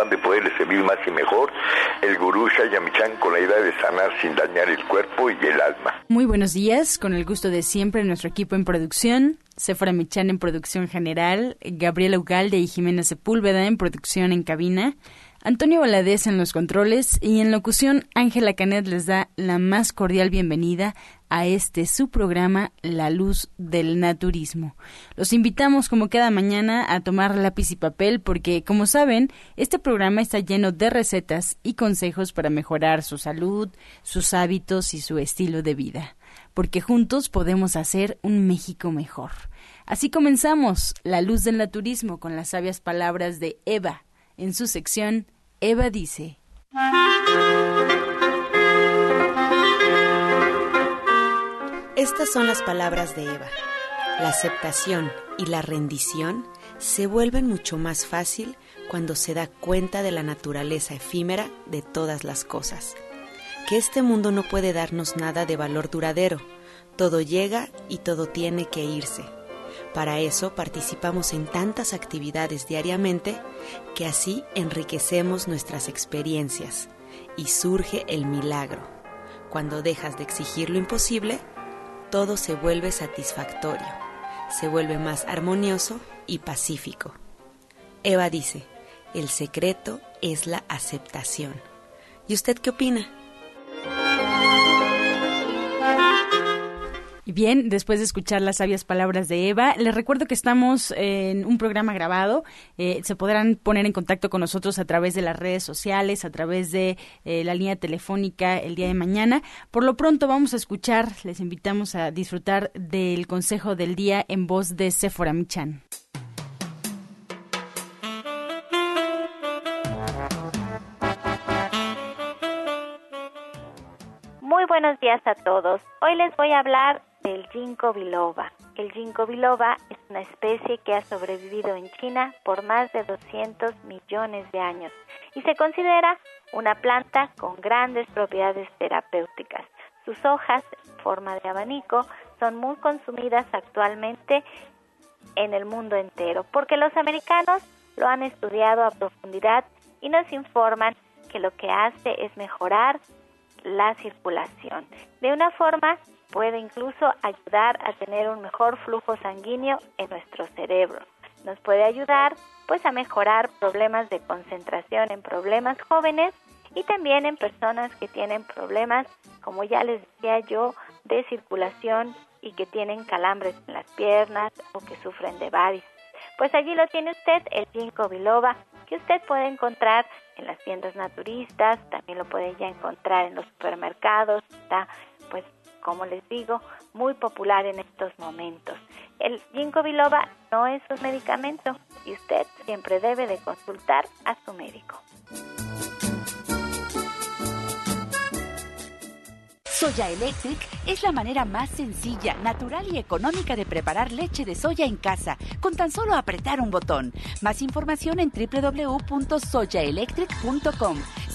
afán de poderles servir más y mejor, el gurú Shayamichan con la idea de sanar sin dañar el cuerpo y el alma. Muy buenos días, con el gusto de siempre nuestro equipo en producción, Sephora Michan en producción general, Gabriela Ugalde y Jimena Sepúlveda en producción en cabina. Antonio Valadez en los controles y en locución Ángela Canet les da la más cordial bienvenida a este su programa La Luz del Naturismo. Los invitamos como cada mañana a tomar lápiz y papel porque, como saben, este programa está lleno de recetas y consejos para mejorar su salud, sus hábitos y su estilo de vida, porque juntos podemos hacer un México mejor. Así comenzamos La Luz del Naturismo con las sabias palabras de Eva en su sección, Eva dice. Estas son las palabras de Eva. La aceptación y la rendición se vuelven mucho más fácil cuando se da cuenta de la naturaleza efímera de todas las cosas. Que este mundo no puede darnos nada de valor duradero. Todo llega y todo tiene que irse para eso participamos en tantas actividades diariamente que así enriquecemos nuestras experiencias y surge el milagro. Cuando dejas de exigir lo imposible, todo se vuelve satisfactorio, se vuelve más armonioso y pacífico. Eva dice, el secreto es la aceptación. ¿Y usted qué opina? Bien, después de escuchar las sabias palabras de Eva, les recuerdo que estamos en un programa grabado. Eh, se podrán poner en contacto con nosotros a través de las redes sociales, a través de eh, la línea telefónica el día de mañana. Por lo pronto vamos a escuchar, les invitamos a disfrutar del consejo del día en voz de Sephora Michan. Muy buenos días a todos. Hoy les voy a hablar del ginkgo biloba. El ginkgo biloba es una especie que ha sobrevivido en China por más de 200 millones de años y se considera una planta con grandes propiedades terapéuticas. Sus hojas, en forma de abanico, son muy consumidas actualmente en el mundo entero porque los americanos lo han estudiado a profundidad y nos informan que lo que hace es mejorar la circulación de una forma puede incluso ayudar a tener un mejor flujo sanguíneo en nuestro cerebro. Nos puede ayudar pues a mejorar problemas de concentración en problemas jóvenes y también en personas que tienen problemas, como ya les decía yo, de circulación y que tienen calambres en las piernas o que sufren de varices. Pues allí lo tiene usted, el ginkgo biloba, que usted puede encontrar en las tiendas naturistas, también lo puede ya encontrar en los supermercados, está como les digo, muy popular en estos momentos. El ginkgo biloba no es un medicamento y usted siempre debe de consultar a su médico. Soya Electric es la manera más sencilla, natural y económica de preparar leche de soya en casa, con tan solo apretar un botón. Más información en www.soyaelectric.com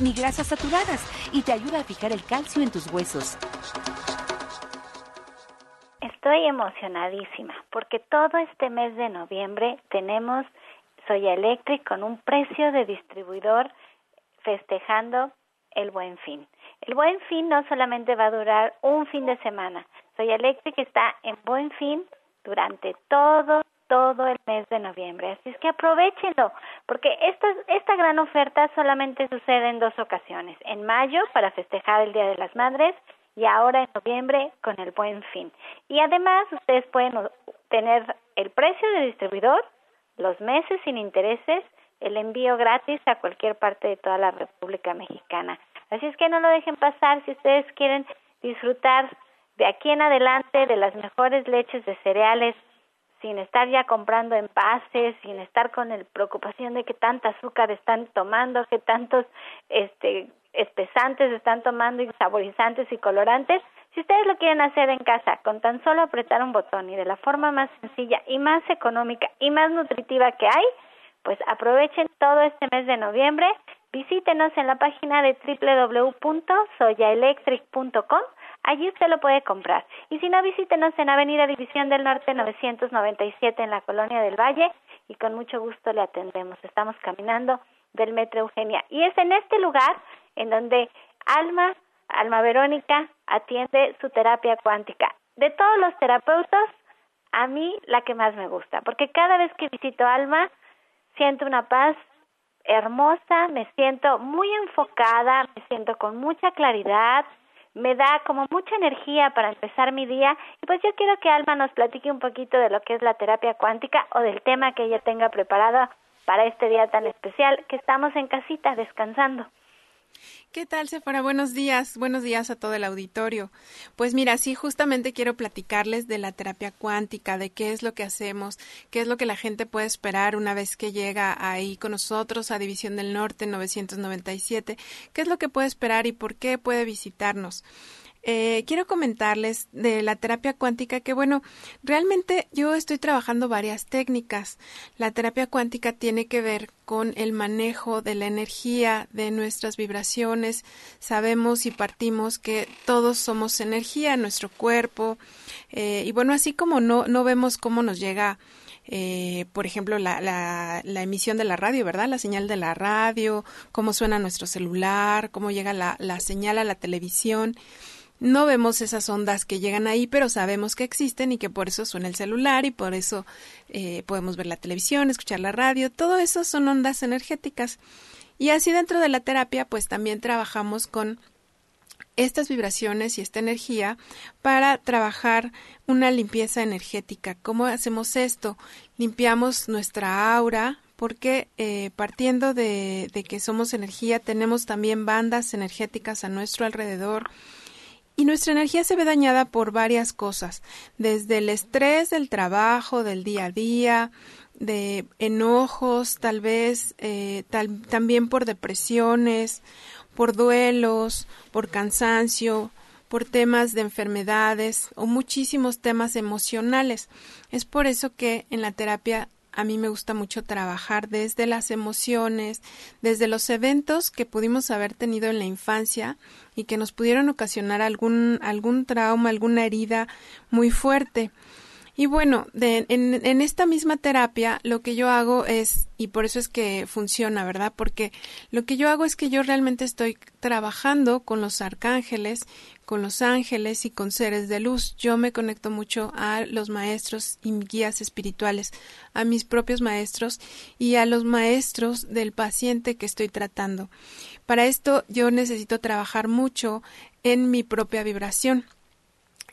ni grasas saturadas y te ayuda a fijar el calcio en tus huesos. Estoy emocionadísima porque todo este mes de noviembre tenemos Soya Electric con un precio de distribuidor festejando el buen fin. El buen fin no solamente va a durar un fin de semana. Soya Electric está en buen fin durante todo todo el mes de noviembre. Así es que aprovechenlo, porque esta, esta gran oferta solamente sucede en dos ocasiones, en mayo para festejar el Día de las Madres y ahora en noviembre con el buen fin. Y además ustedes pueden tener el precio de distribuidor, los meses sin intereses, el envío gratis a cualquier parte de toda la República Mexicana. Así es que no lo dejen pasar si ustedes quieren disfrutar de aquí en adelante de las mejores leches de cereales sin estar ya comprando envases, sin estar con la preocupación de que tanta azúcar están tomando, que tantos este espesantes están tomando y saborizantes y colorantes. Si ustedes lo quieren hacer en casa, con tan solo apretar un botón y de la forma más sencilla y más económica y más nutritiva que hay, pues aprovechen todo este mes de noviembre, visítenos en la página de www.soyaelectric.com Allí usted lo puede comprar. Y si no, visítenos en Avenida División del Norte 997 en la Colonia del Valle y con mucho gusto le atendemos. Estamos caminando del Metro Eugenia. Y es en este lugar en donde Alma, Alma Verónica, atiende su terapia cuántica. De todos los terapeutas, a mí la que más me gusta, porque cada vez que visito Alma, siento una paz hermosa, me siento muy enfocada, me siento con mucha claridad, me da como mucha energía para empezar mi día y pues yo quiero que Alma nos platique un poquito de lo que es la terapia cuántica o del tema que ella tenga preparado para este día tan especial que estamos en casita descansando. ¿Qué tal, Sephora? Buenos días, buenos días a todo el auditorio. Pues mira, sí, justamente quiero platicarles de la terapia cuántica, de qué es lo que hacemos, qué es lo que la gente puede esperar una vez que llega ahí con nosotros a División del Norte 997, qué es lo que puede esperar y por qué puede visitarnos. Eh, quiero comentarles de la terapia cuántica que, bueno, realmente yo estoy trabajando varias técnicas. La terapia cuántica tiene que ver con el manejo de la energía, de nuestras vibraciones. Sabemos y partimos que todos somos energía, nuestro cuerpo. Eh, y bueno, así como no, no vemos cómo nos llega eh, por ejemplo, la, la, la, emisión de la radio, ¿verdad? La señal de la radio, cómo suena nuestro celular, cómo llega la, la señal a la televisión. No vemos esas ondas que llegan ahí, pero sabemos que existen y que por eso suena el celular y por eso eh, podemos ver la televisión, escuchar la radio. Todo eso son ondas energéticas. Y así dentro de la terapia, pues también trabajamos con estas vibraciones y esta energía para trabajar una limpieza energética. ¿Cómo hacemos esto? Limpiamos nuestra aura, porque eh, partiendo de, de que somos energía, tenemos también bandas energéticas a nuestro alrededor y nuestra energía se ve dañada por varias cosas, desde el estrés del trabajo, del día a día, de enojos, tal vez eh, también por depresiones, por duelos, por cansancio, por temas de enfermedades o muchísimos temas emocionales. Es por eso que en la terapia a mí me gusta mucho trabajar desde las emociones, desde los eventos que pudimos haber tenido en la infancia y que nos pudieron ocasionar algún, algún trauma, alguna herida muy fuerte. Y bueno, en, en, esta misma terapia lo que yo hago es, y por eso es que funciona, ¿verdad? Porque lo que yo hago es que yo realmente estoy trabajando con los arcángeles, con los ángeles y con seres de luz. Yo me conecto mucho a los maestros y guías espirituales, a mis propios maestros y a los maestros del paciente que estoy tratando. Para esto yo necesito trabajar mucho en mi propia vibración.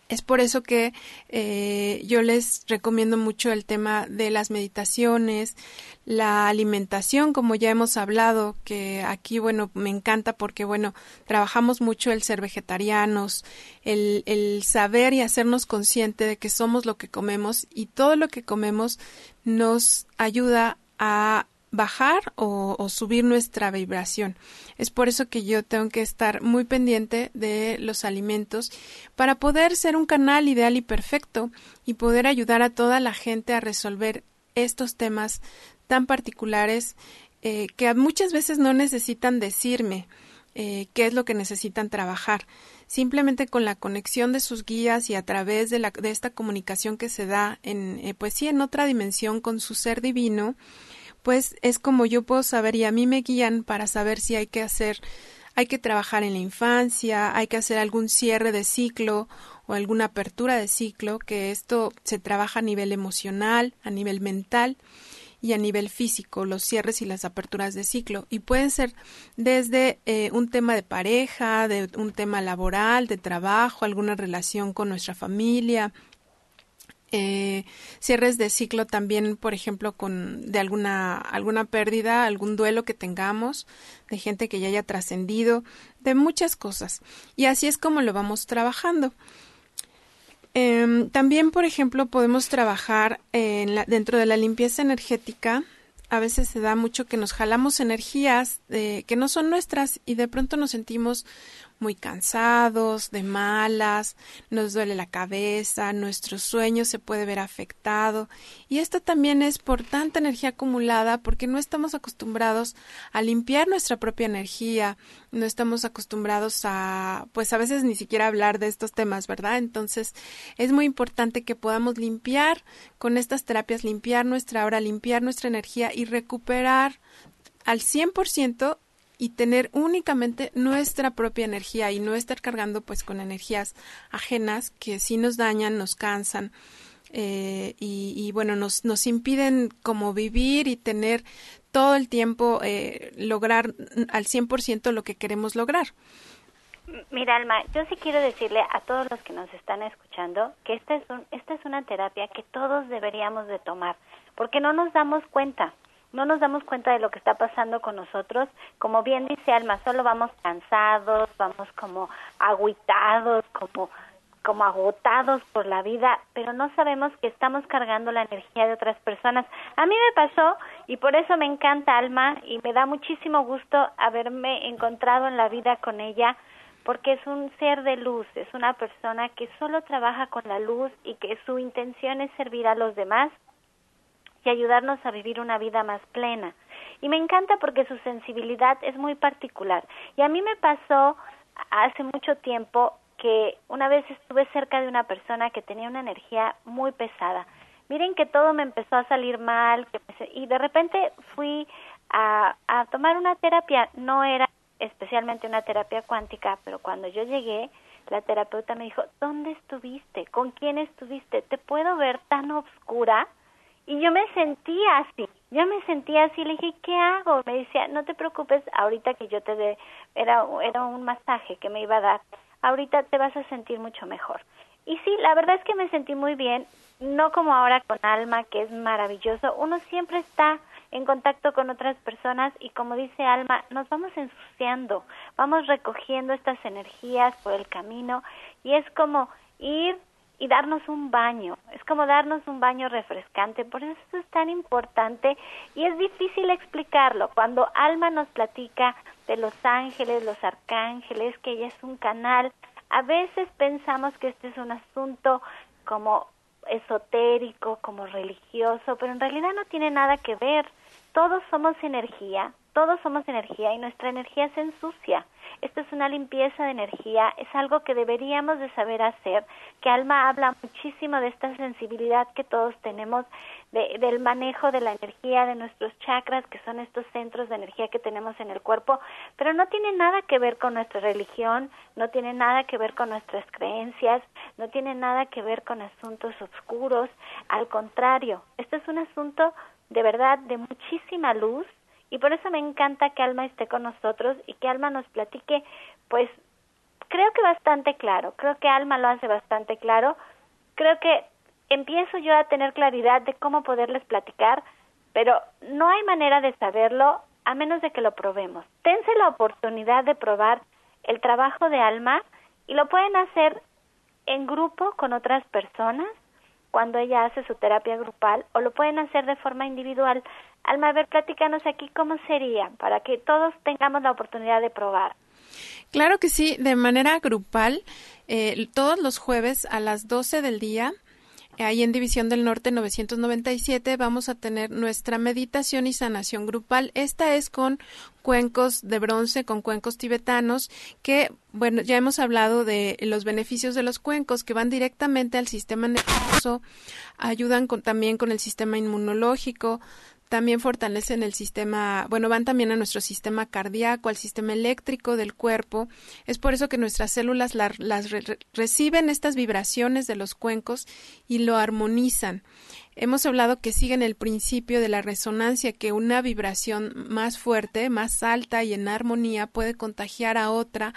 Es por eso que eh, yo les recomiendo mucho el tema de las meditaciones, la alimentación, como ya hemos hablado, que aquí, bueno, me encanta porque, bueno, trabajamos mucho el ser vegetarianos, el, el saber y hacernos consciente de que somos lo que comemos y todo lo que comemos nos ayuda a bajar o, subir nuestra vibración. Es por eso que yo tengo que estar muy pendiente de los alimentos para poder ser un canal ideal y perfecto y poder ayudar a toda la gente a resolver estos temas tan particulares eh, que muchas veces no necesitan decirme eh, qué es lo que necesitan trabajar. Simplemente con la conexión de sus guías y a través de, la, de esta comunicación que se da en, eh, pues sí, en otra dimensión con su ser divino, pues es como yo puedo saber y a mí me guían para saber si hay que hacer, hay que trabajar en la infancia, hay que hacer algún cierre de ciclo o alguna apertura de ciclo, que esto se trabaja a nivel emocional, a nivel mental y a nivel físico, los cierres y las aperturas de ciclo. Y pueden ser desde eh, un tema de pareja, de un tema laboral, de trabajo, alguna relación con nuestra familia, eh, cierres de ciclo también, por ejemplo, con de alguna alguna pérdida, algún duelo que tengamos, de gente que ya haya trascendido, de muchas cosas. Y así es como lo vamos trabajando. Em, también, por ejemplo, podemos trabajar en la, dentro de la limpieza energética. A veces se da mucho que nos jalamos energías eh, que no son nuestras y de pronto nos sentimos muy cansados, de malas, nos duele la cabeza, nuestro sueño se puede ver afectado y esto también es por tanta energía acumulada porque no estamos acostumbrados a limpiar nuestra propia energía, no estamos acostumbrados a pues a veces ni siquiera hablar de estos temas, ¿verdad? Entonces es muy importante que podamos limpiar con estas terapias, limpiar nuestra hora, limpiar nuestra energía y recuperar al 100% y tener únicamente nuestra propia energía y no estar cargando pues con energías ajenas que sí nos dañan, nos cansan eh, y, bueno, nos, nos impiden como vivir y tener todo el tiempo eh, lograr al 100% lo que queremos lograr. Mira, Alma, yo sí quiero decirle a todos los que nos están escuchando que esta es, un, esta es una terapia que todos deberíamos de tomar, porque no nos damos cuenta no nos damos cuenta de lo que está pasando con nosotros. Como bien dice Alma, solo vamos cansados, vamos como aguitados, como como agotados por la vida, pero no sabemos que estamos cargando la energía de otras personas. A mí me pasó y por eso me encanta Alma y me da muchísimo gusto haberme encontrado en la vida con ella porque es un ser de luz, es una persona que solo trabaja con la luz y que su intención es servir a los demás y ayudarnos a vivir una vida más plena. Y me encanta porque su sensibilidad es muy particular. Y a mí me pasó hace mucho tiempo que una vez estuve cerca de una persona que tenía una energía muy pesada. Miren que todo me empezó a salir mal y de repente fui a, a tomar una terapia. No era especialmente una terapia cuántica, pero cuando yo llegué, la terapeuta me dijo, ¿dónde estuviste? ¿Con quién estuviste? ¿Te puedo ver tan oscura? Y yo me sentía así, yo me sentía así, le dije, ¿qué hago? Me decía, no te preocupes, ahorita que yo te dé, era, era un masaje que me iba a dar, ahorita te vas a sentir mucho mejor. Y sí, la verdad es que me sentí muy bien, no como ahora con Alma, que es maravilloso, uno siempre está en contacto con otras personas y como dice Alma, nos vamos ensuciando, vamos recogiendo estas energías por el camino y es como ir y darnos un baño. Es como darnos un baño refrescante. Por eso es tan importante y es difícil explicarlo. Cuando Alma nos platica de los ángeles, los arcángeles, que ella es un canal, a veces pensamos que este es un asunto como esotérico, como religioso, pero en realidad no tiene nada que ver. Todos somos energía, todos somos energía y nuestra energía se ensucia. Esto es una limpieza de energía, es algo que deberíamos de saber hacer, que Alma habla muchísimo de esta sensibilidad que todos tenemos, de, del manejo de la energía, de nuestros chakras, que son estos centros de energía que tenemos en el cuerpo, pero no tiene nada que ver con nuestra religión, no tiene nada que ver con nuestras creencias, no tiene nada que ver con asuntos oscuros, al contrario, esto es un asunto de verdad de muchísima luz, y por eso me encanta que Alma esté con nosotros y que Alma nos platique, pues creo que bastante claro, creo que Alma lo hace bastante claro, creo que empiezo yo a tener claridad de cómo poderles platicar, pero no hay manera de saberlo a menos de que lo probemos. Tense la oportunidad de probar el trabajo de Alma y lo pueden hacer en grupo con otras personas cuando ella hace su terapia grupal o lo pueden hacer de forma individual. Alma, a ver, platícanos aquí cómo sería para que todos tengamos la oportunidad de probar. Claro que sí, de manera grupal, eh, todos los jueves a las 12 del día ahí en División del Norte 997 vamos a tener nuestra meditación y sanación grupal. Esta es con cuencos de bronce, con cuencos tibetanos, que, bueno, ya hemos hablado de los beneficios de los cuencos que van directamente al sistema nervioso, ayudan también con el sistema inmunológico, también fortalecen el sistema, bueno, van también a nuestro sistema cardíaco, al sistema eléctrico del cuerpo. Es por eso que nuestras células las reciben estas vibraciones de los cuencos y lo armonizan. Hemos hablado que siguen el principio de la resonancia, que una vibración más fuerte, más alta y en armonía puede contagiar a otra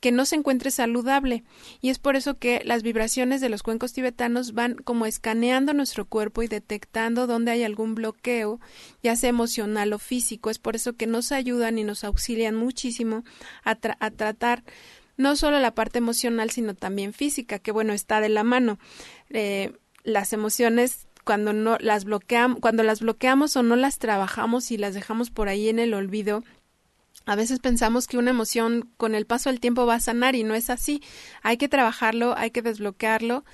que no se encuentre saludable. Y es por eso que las vibraciones de los cuencos tibetanos van como escaneando nuestro cuerpo y detectando dónde hay algún bloqueo, ya sea emocional o físico. Es por eso que nos ayudan y nos auxilian muchísimo a, a tratar no solo la parte emocional, sino también física, que bueno, está de la mano. Eh, las emociones cuando no las bloqueamos, cuando las bloqueamos o no las trabajamos y las dejamos por ahí en el olvido, a veces pensamos que una emoción con el paso del tiempo va a sanar y no es así. Hay que trabajarlo, hay que desbloquearlo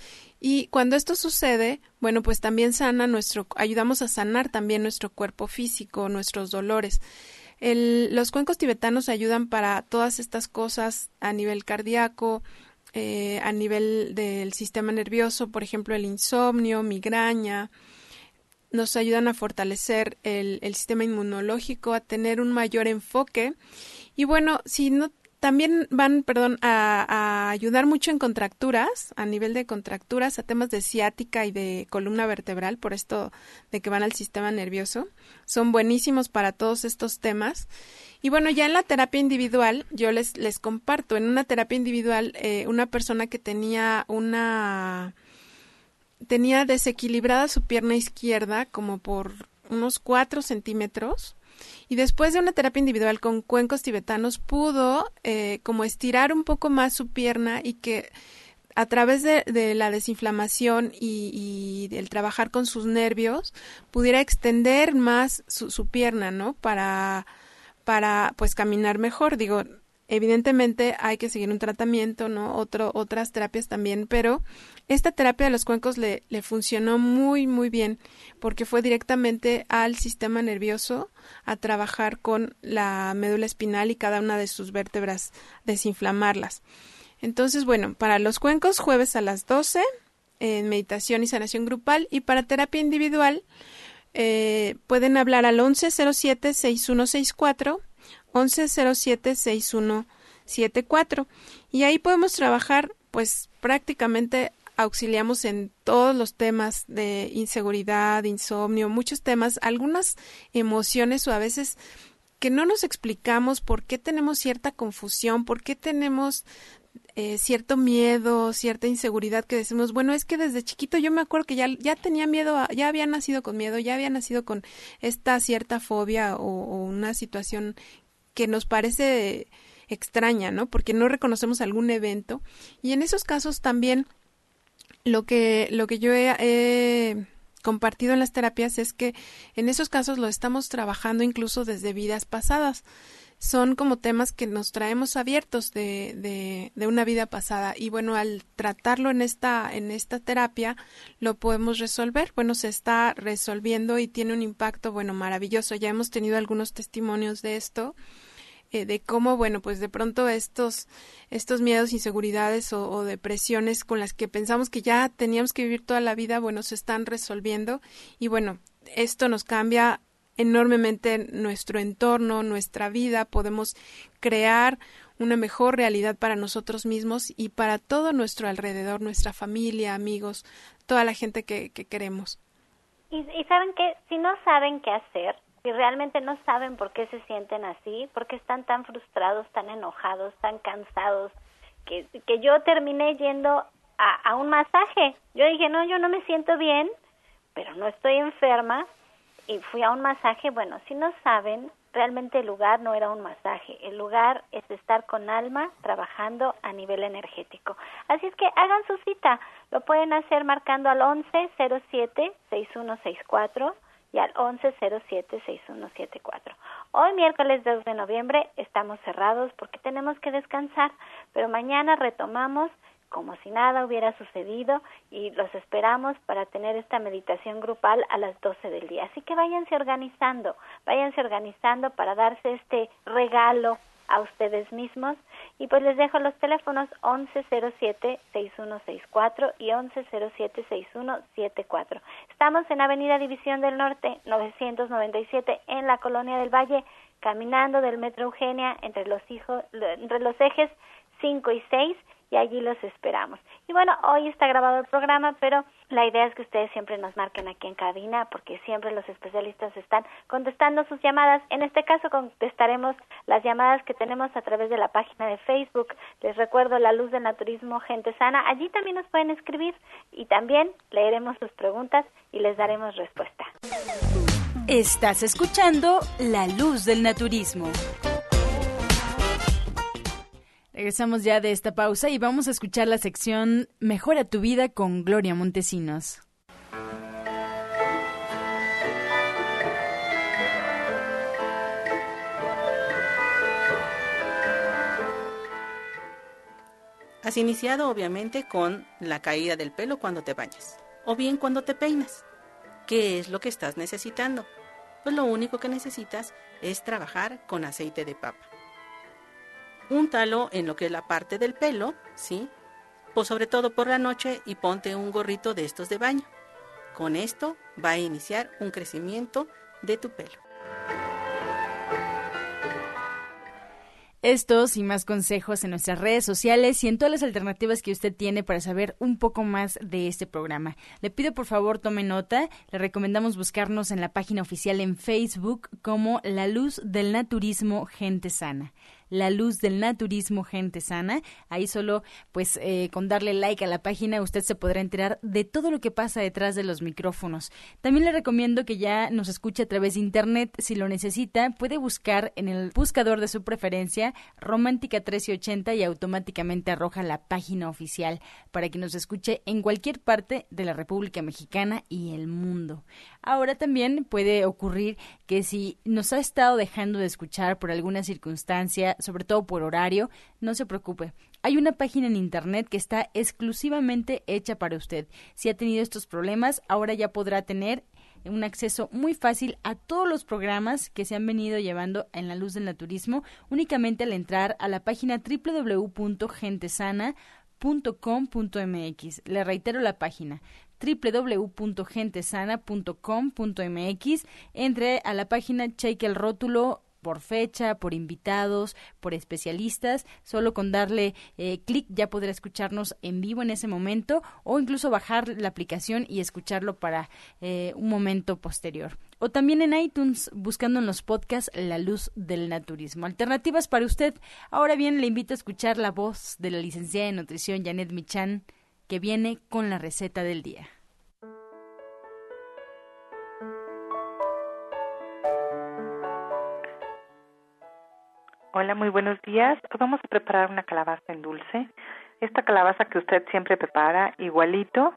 y cuando esto sucede, bueno, pues también sana nuestro, ayudamos a sanar también nuestro cuerpo físico, nuestros dolores. El, los cuencos tibetanos ayudan para todas estas cosas a nivel cardíaco, eh, a nivel del sistema nervioso, por ejemplo, el insomnio, migraña, nos ayudan a fortalecer el, el, sistema inmunológico, a tener un mayor enfoque. Y bueno, si no también van, perdón, a, ayudar mucho en contracturas, a nivel de contracturas, a temas de ciática y de columna vertebral, por esto de que van al sistema nervioso. Son buenísimos para todos estos temas. Y bueno, ya en la terapia individual, yo les, les comparto, en una terapia individual, eh, una persona que tenía una tenía desequilibrada su pierna izquierda como por unos cuatro centímetros y después de una terapia individual con cuencos tibetanos pudo eh, como estirar un poco más su pierna y que a través de, la desinflamación y, y, el trabajar con sus nervios pudiera extender más su, su pierna, ¿no? Para, para pues caminar mejor. Digo, evidentemente hay que seguir un tratamiento, ¿no? Otro, otras terapias también, pero esta terapia de los cuencos le, funcionó muy, muy bien porque fue directamente al sistema nervioso a trabajar con la médula espinal y cada una de sus vértebras, desinflamarlas. Entonces, bueno, para los cuencos, jueves a las 12 en meditación y sanación grupal y para terapia individual eh, pueden hablar al 1107-6164 1107-6174 y ahí podemos trabajar pues prácticamente auxiliamos en todos los temas de inseguridad, insomnio, muchos temas, algunas emociones o a veces que no nos explicamos por qué tenemos cierta confusión, por qué tenemos eh, cierto miedo, cierta inseguridad que decimos, bueno, es que desde chiquito yo me acuerdo que ya, ya tenía miedo, ya había nacido con miedo, ya había nacido con esta cierta fobia o, o una situación que nos parece extraña, ¿no? Porque no reconocemos algún evento. Y en esos casos también lo que, lo que yo he, compartido en las terapias es que en esos casos lo estamos trabajando incluso desde vidas pasadas. Son como temas que nos traemos abiertos de, de, de, una vida pasada y bueno, al tratarlo en esta, en esta terapia lo podemos resolver. Bueno, se está resolviendo y tiene un impacto, bueno, maravilloso. Ya hemos tenido algunos testimonios de esto eh, de cómo, bueno, pues de pronto estos, estos miedos, inseguridades o, depresiones con las que pensamos que ya teníamos que vivir toda la vida, bueno, se están resolviendo y bueno, esto nos cambia enormemente nuestro entorno, nuestra vida, podemos crear una mejor realidad para nosotros mismos y para todo nuestro alrededor, nuestra familia, amigos, toda la gente que, que queremos. Y, y saben que si no saben qué hacer, y realmente no saben por qué se sienten así, porque están tan frustrados, tan enojados, tan cansados, que, que yo terminé yendo a, a un masaje. Yo dije, no, yo no me siento bien, pero no estoy enferma, y fui a un masaje. Bueno, si no saben, realmente el lugar no era un masaje, el lugar es estar con alma trabajando a nivel energético. Así es que hagan su cita, lo pueden hacer marcando al 11 07 6164 y al 1107-6174. Hoy miércoles 2 de noviembre estamos cerrados porque tenemos que descansar, pero mañana retomamos como si nada hubiera sucedido y los esperamos para tener esta meditación grupal a las 12 del día. Así que váyanse organizando, váyanse organizando para darse este regalo a ustedes mismos y pues les dejo los teléfonos 1107-6164 y 1107-6174. Estamos en Avenida División del Norte 997 en la Colonia del Valle, caminando del Metro Eugenia entre los, hijos, entre los ejes 5 y 6 y allí los esperamos. Y bueno, hoy está grabado el programa, pero la idea es que ustedes siempre nos marquen aquí en cabina porque siempre los especialistas están contestando sus llamadas. En este caso contestaremos las llamadas que tenemos a través de la página de Facebook. Les recuerdo La Luz del Naturismo Gente Sana. Allí también nos pueden escribir y también leeremos sus preguntas y les daremos respuesta. Estás escuchando La Luz del Naturismo. Regresamos ya de esta pausa y vamos a escuchar la sección Mejora tu vida con Gloria Montesinos. Has iniciado obviamente con la caída del pelo cuando te bañas o bien cuando te peinas. ¿Qué es lo que estás necesitando? Pues lo único que necesitas es trabajar con aceite de papa. Úntalo en lo que es la parte del pelo, ¿sí? Pues sobre todo por la noche y ponte un gorrito de estos de baño. Con esto va a iniciar un crecimiento de tu pelo. Estos y más consejos en nuestras redes sociales y en todas las alternativas que usted tiene para saber un poco más de este programa. Le pido por favor tome nota. Le recomendamos buscarnos en la página oficial en Facebook como La Luz del Naturismo Gente Sana la luz del naturismo gente sana. Ahí solo, pues, eh, con darle like a la página, usted se podrá enterar de todo lo que pasa detrás de los micrófonos. También le recomiendo que ya nos escuche a través de internet. Si lo necesita, puede buscar en el buscador de su preferencia Romántica 1380 y automáticamente arroja la página oficial para que nos escuche en cualquier parte de la República Mexicana y el mundo. Ahora también puede ocurrir que si nos ha estado dejando de escuchar por alguna circunstancia, sobre todo por horario, no se preocupe. Hay una página en Internet que está exclusivamente hecha para usted. Si ha tenido estos problemas, ahora ya podrá tener un acceso muy fácil a todos los programas que se han venido llevando en la luz del naturismo únicamente al entrar a la página www.gentesana.com.mx. Le reitero la página www.gentesana.com.mx. Entre a la página, cheque el rótulo por fecha, por invitados, por especialistas. Solo con darle eh, clic ya podrá escucharnos en vivo en ese momento o incluso bajar la aplicación y escucharlo para eh, un momento posterior. O también en iTunes, buscando en los podcasts La Luz del Naturismo. Alternativas para usted. Ahora bien, le invito a escuchar la voz de la licenciada en nutrición Janet Michan, que viene con la receta del día. Hola, muy buenos días. Hoy vamos a preparar una calabaza en dulce. Esta calabaza que usted siempre prepara igualito,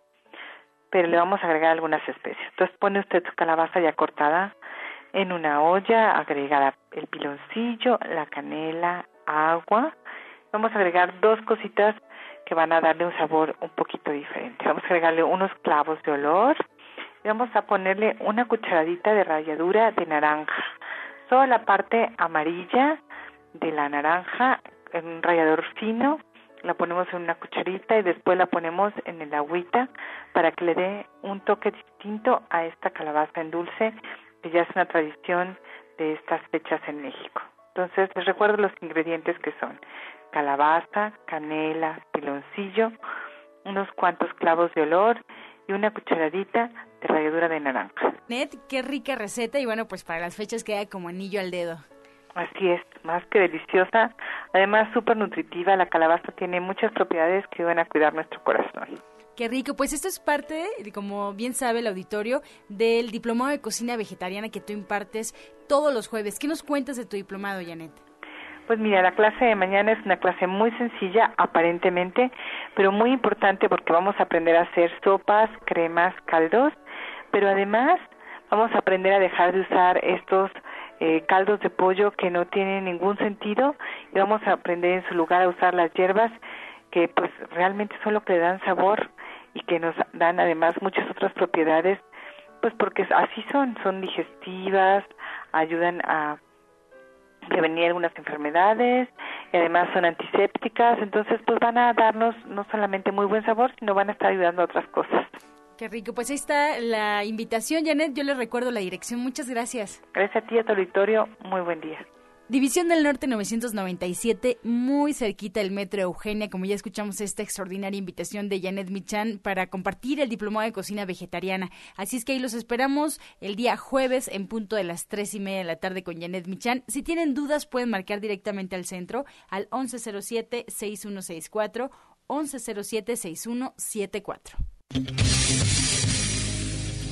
pero le vamos a agregar algunas especies. Entonces pone usted su calabaza ya cortada en una olla, agrega el piloncillo, la canela, agua. Vamos a agregar dos cositas que van a darle un sabor un poquito diferente. Vamos a agregarle unos clavos de olor y vamos a ponerle una cucharadita de ralladura de naranja. Toda la parte amarilla de la naranja en un rallador fino, la ponemos en una cucharita y después la ponemos en el agüita para que le dé un toque distinto a esta calabaza en dulce que ya es una tradición de estas fechas en México. Entonces les recuerdo los ingredientes que son calabaza, canela, piloncillo, unos cuantos clavos de olor y una cucharadita de ralladura de naranja. Net, qué rica receta y bueno, pues para las fechas queda como anillo al dedo. Así es, más que deliciosa, además súper nutritiva, la calabaza tiene muchas propiedades que van a cuidar nuestro corazón. Qué rico, pues esto es parte, como bien sabe el auditorio, del diplomado de cocina vegetariana que tú impartes todos los jueves. ¿Qué nos cuentas de tu diplomado, Janet? Pues mira, la clase de mañana es una clase muy sencilla, aparentemente, pero muy importante porque vamos a aprender a hacer sopas, cremas, caldos, pero además vamos a aprender a dejar de usar estos eh, caldos de pollo que no tienen ningún sentido y vamos a aprender en su lugar a usar las hierbas que pues realmente son lo que le dan sabor y que nos dan además muchas otras propiedades pues porque así son, son digestivas, ayudan a prevenir algunas enfermedades y además son antisépticas, entonces pues van a darnos no solamente muy buen sabor, sino van a estar ayudando a otras cosas. Qué rico. Pues ahí está la invitación, Janet. Yo le recuerdo la dirección. Muchas gracias. Gracias a ti, a tu auditorio. Muy buen día. División del Norte 997, muy cerquita del Metro Eugenia, como ya escuchamos esta extraordinaria invitación de Janet Michan para compartir el diplomado de cocina vegetariana. Así es que ahí los esperamos el día jueves en punto de las tres y media de la tarde con Janet Michan. Si tienen dudas pueden marcar directamente al centro al 1107-6164, 1107-6174.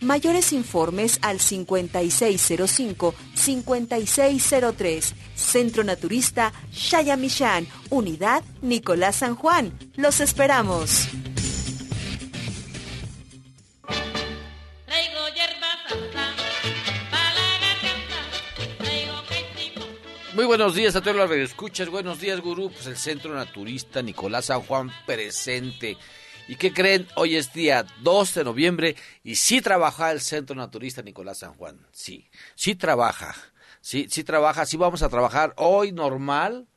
Mayores informes al 5605-5603. Centro Naturista Shayamishan, Unidad Nicolás San Juan. Los esperamos. Muy buenos días a todos los que escuchas. Buenos días, gurú. Pues el Centro Naturista Nicolás San Juan presente ¿Y qué creen? Hoy es día 2 de noviembre y sí trabaja el Centro Naturista Nicolás San Juan. Sí, sí trabaja. Sí, sí trabaja. Sí vamos a trabajar hoy normal.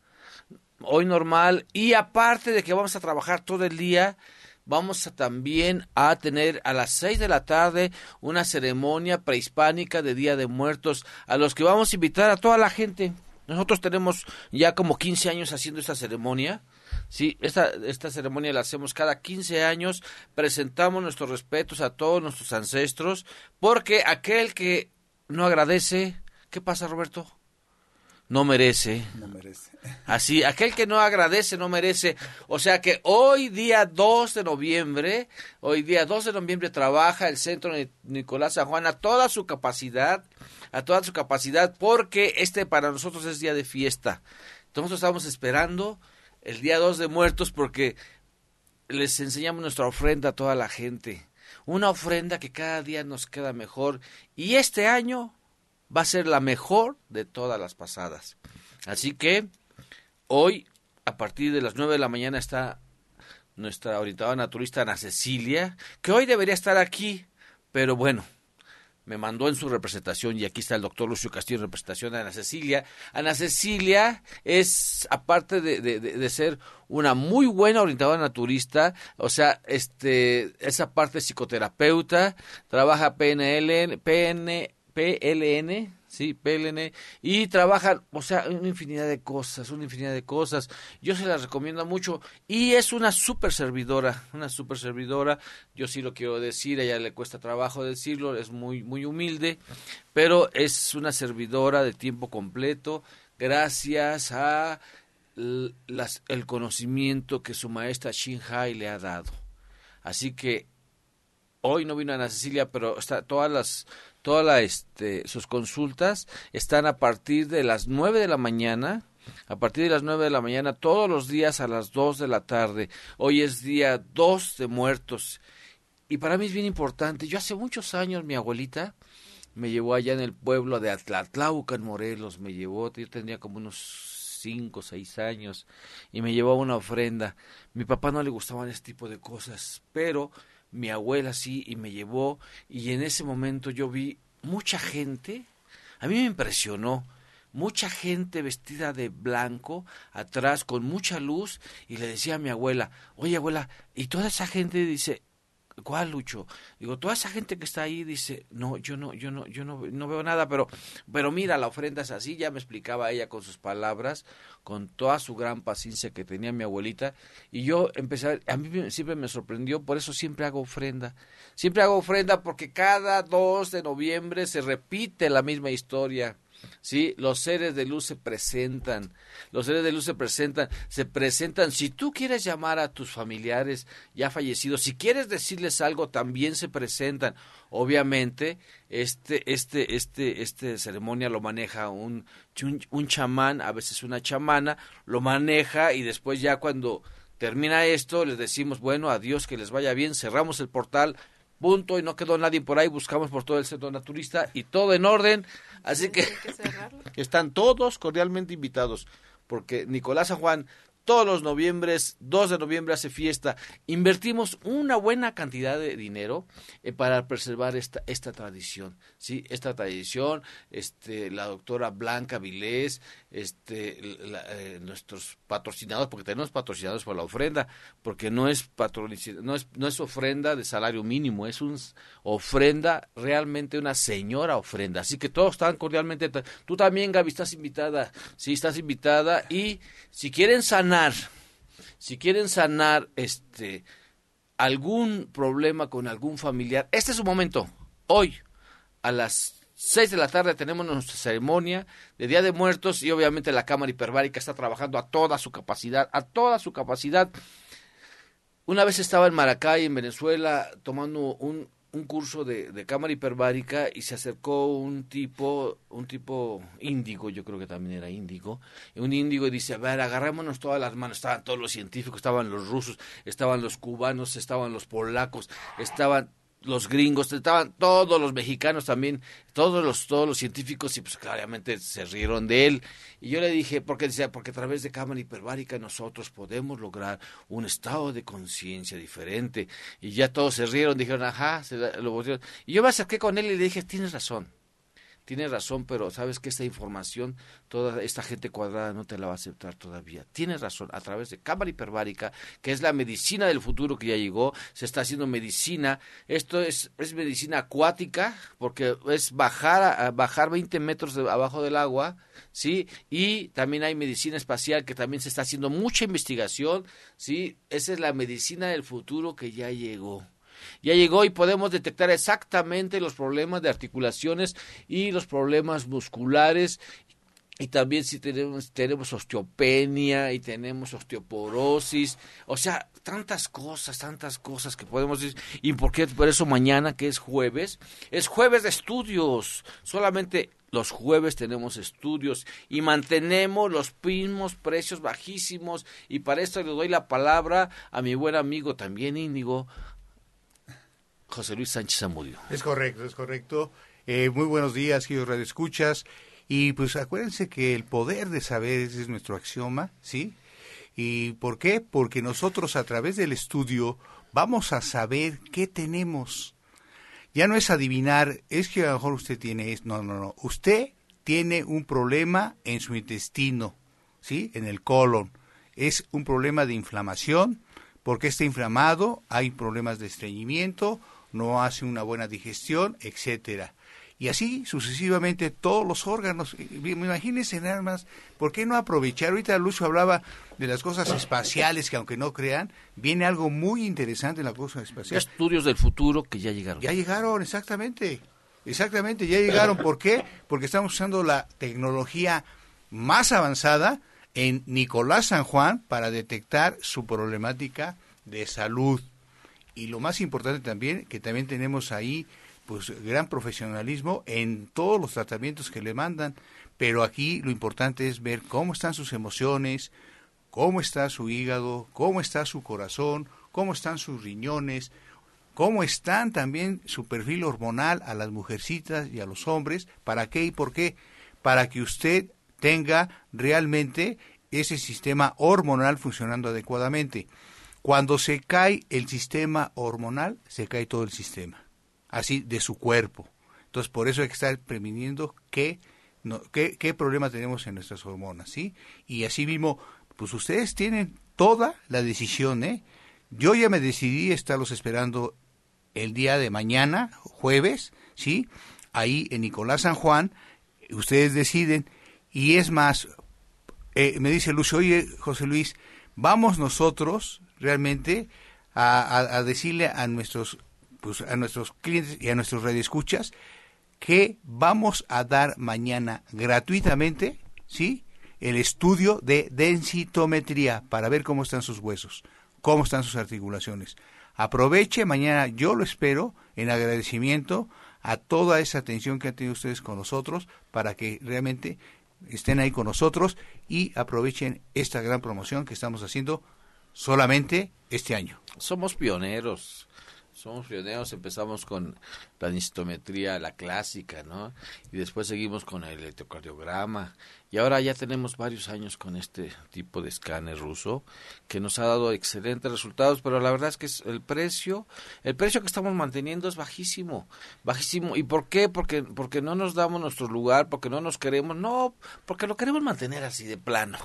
Hoy normal. Y aparte de que vamos a trabajar todo el día, vamos a también a tener a las 6 de la tarde una ceremonia prehispánica de Día de Muertos a los que vamos a invitar a toda la gente. Nosotros tenemos ya como 15 años haciendo esta ceremonia Sí, esta, esta ceremonia la hacemos cada 15 años, presentamos nuestros respetos a todos nuestros ancestros, porque aquel que no agradece, ¿qué pasa Roberto? No merece. No merece. Así, aquel que no agradece no merece. O sea que hoy día 2 de noviembre, hoy día 2 de noviembre trabaja el Centro Nicolás San Juan a toda su capacidad, a toda su capacidad, porque este para nosotros es día de fiesta. Nosotros estamos esperando el día 2 de muertos porque les enseñamos nuestra ofrenda a toda la gente. Una ofrenda que cada día nos queda mejor y este año va a ser la mejor de todas las pasadas. Así que hoy, a partir de las 9 de la mañana, está nuestra orientada naturista Ana Cecilia, que hoy debería estar aquí, pero bueno, me mandó en su representación, y aquí está el doctor Lucio Castillo en representación de Ana Cecilia. Ana Cecilia es, aparte de, de, ser una muy buena orientadora naturista, o sea, este, esa parte psicoterapeuta, trabaja PNL, PN, PLN, sí, PLN, y trabajan, o sea, una infinidad de cosas, una infinidad de cosas. Yo se las recomiendo mucho y es una super servidora, una super servidora. Yo sí lo quiero decir, a ella le cuesta trabajo decirlo, es muy, muy humilde, pero es una servidora de tiempo completo gracias a las, el conocimiento que su maestra Shin Hai le ha dado. Así que hoy no vino Ana Cecilia, pero está, todas las todas este, sus consultas están a partir de las nueve de la mañana a partir de las nueve de la mañana todos los días a las dos de la tarde. Hoy es día dos de muertos. Y para mí es bien importante. Yo hace muchos años mi abuelita me llevó allá en el pueblo de Atlatlauca, en Morelos. Me llevó, yo tenía como unos cinco o seis años, y me llevó una ofrenda. Mi papá no le gustaban este tipo de cosas, pero mi abuela sí y me llevó y en ese momento yo vi mucha gente, a mí me impresionó, mucha gente vestida de blanco atrás con mucha luz y le decía a mi abuela, oye abuela, y toda esa gente dice, ¿Cuál Lucho? Digo, toda esa gente que está ahí dice, no, yo no, yo no, yo no, no veo nada, pero, pero mira, la ofrenda es así, ya me explicaba ella con sus palabras, con toda su gran paciencia que tenía mi abuelita, y yo empecé, a, mí siempre me sorprendió, por eso siempre hago ofrenda, siempre hago ofrenda porque cada 2 de noviembre se repite la misma historia. ¿Sí? Los seres de luz se presentan, los seres de luz se presentan, se presentan. Si tú quieres llamar a tus familiares ya fallecidos, si quieres decirles algo, también se presentan. Obviamente, este, este, este, este ceremonia lo maneja un, un, un chamán, a veces una chamana, lo maneja y después ya cuando termina esto, les decimos, bueno, adiós, que les vaya bien, cerramos el portal, punto y no quedó nadie por ahí, buscamos por todo el centro naturista y todo en orden, así que, están todos cordialmente invitados, porque Nicolás San Juan todos los noviembres, 2 de noviembre hace fiesta. Invertimos una buena cantidad de dinero eh, para preservar esta, esta tradición, ¿sí? Esta tradición, este, la doctora Blanca Vilés, este, eh, nuestros patrocinados, porque tenemos patrocinados por la ofrenda, porque no es, no es, no es ofrenda de salario mínimo, es una ofrenda, realmente una señora ofrenda. Así que todos están cordialmente. Tú también, Gaby, estás invitada, sí, estás invitada. Y si quieren sanar, si quieren sanar este algún problema con algún familiar, este es su momento. Hoy a las 6 de la tarde tenemos nuestra ceremonia de Día de Muertos y obviamente la Cámara Hiperbárica está trabajando a toda su capacidad, a toda su capacidad. Una vez estaba en Maracay, en Venezuela, tomando un, un curso de, cámara hiperbárica y se acercó un tipo, un tipo índigo, yo creo que también era índigo, un índigo y dice, a ver, agarrémonos todas las manos, estaban todos los científicos, estaban los rusos, estaban los cubanos, estaban los polacos, estaban los gringos, estaban todos los mexicanos también, todos los, todos los científicos, y pues claramente se rieron de él. Y yo le dije, porque decía, porque a través de cámara hiperbárica nosotros podemos lograr un estado de conciencia diferente. Y ya todos se rieron, dijeron, ajá, se lo Y yo me acerqué con él y le dije, tienes razón tienes razón, pero sabes que esta información, toda esta gente cuadrada no te la va a aceptar todavía. Tienes razón, a través de cámara hiperbárica, que es la medicina del futuro que ya llegó, se está haciendo medicina. Esto es, es medicina acuática, porque es bajar, bajar 20 metros de, abajo del agua, ¿sí? Y también hay medicina espacial, que también se está haciendo mucha investigación, ¿sí? Esa es la medicina del futuro que ya llegó ya llegó y podemos detectar exactamente los problemas de articulaciones y los problemas musculares y también si tenemos, tenemos osteopenia y tenemos osteoporosis, o sea, tantas cosas, tantas cosas que podemos decir. ¿Y por qué? Por eso mañana, que es jueves, es jueves de estudios. Solamente los jueves tenemos estudios y mantenemos los mismos precios bajísimos. Y para esto le doy la palabra a mi buen amigo también Índigo, José Luis Sánchez Zamudio. Es correcto, es correcto. Eh, muy buenos días, queridos Radio Escuchas. Y pues acuérdense que el poder de saber es nuestro axioma, ¿sí? ¿Y por qué? Porque nosotros a través del estudio vamos a saber qué tenemos. Ya no es adivinar, es que a lo mejor usted tiene esto. No, no, no. Usted tiene un problema en su intestino, ¿sí? En el colon. Es un problema de inflamación, porque está inflamado, hay problemas de estreñimiento, no hace una buena digestión, etcétera. Y así sucesivamente todos los órganos. Imagínense nada más, ¿por qué no aprovechar? Ahorita Lucio hablaba de las cosas espaciales, que aunque no crean, viene algo muy interesante en la cosa espacial. Estudios del futuro que ya llegaron. Ya llegaron, exactamente. Exactamente, ya llegaron. ¿Por qué? Porque estamos usando la tecnología más avanzada en Nicolás San Juan para detectar su problemática de salud y lo más importante también, que también tenemos ahí pues gran profesionalismo en todos los tratamientos que le mandan, pero aquí lo importante es ver cómo están sus emociones, cómo está su hígado, cómo está su corazón, cómo están sus riñones, cómo están también su perfil hormonal a las mujercitas y a los hombres, para qué y por qué, para que usted tenga realmente ese sistema hormonal funcionando adecuadamente. Cuando se cae el sistema hormonal, se cae todo el sistema, así de su cuerpo. Entonces, por eso hay que estar previniendo qué, qué, qué problemas tenemos en nuestras hormonas, ¿sí? Y así mismo, pues ustedes tienen toda la decisión, ¿eh? Yo ya me decidí estarlos esperando el día de mañana, jueves, ¿sí? Ahí en Nicolás San Juan, ustedes deciden, y es más, eh, me dice Lucio, oye, José Luis, vamos nosotros realmente a, decirle a nuestros pues, a nuestros clientes y a nuestros radioescuchas que vamos a dar mañana gratuitamente, ¿sí? El estudio de densitometría para ver cómo están sus huesos, cómo están sus articulaciones. Aproveche, mañana yo lo espero en agradecimiento a toda esa atención que han tenido ustedes con nosotros para que realmente estén ahí con nosotros y aprovechen esta gran promoción que estamos haciendo solamente este año. Somos pioneros somos pioneros, empezamos con la densitometría, la clásica, ¿no? Y después seguimos con el electrocardiograma. Y ahora ya tenemos varios años con este tipo de escáner ruso que nos ha dado excelentes resultados, pero la verdad es que el precio, el precio que estamos manteniendo es bajísimo, bajísimo. ¿Y por qué? Porque, porque no nos damos nuestro lugar, porque no nos queremos, no, porque lo queremos mantener así de plano.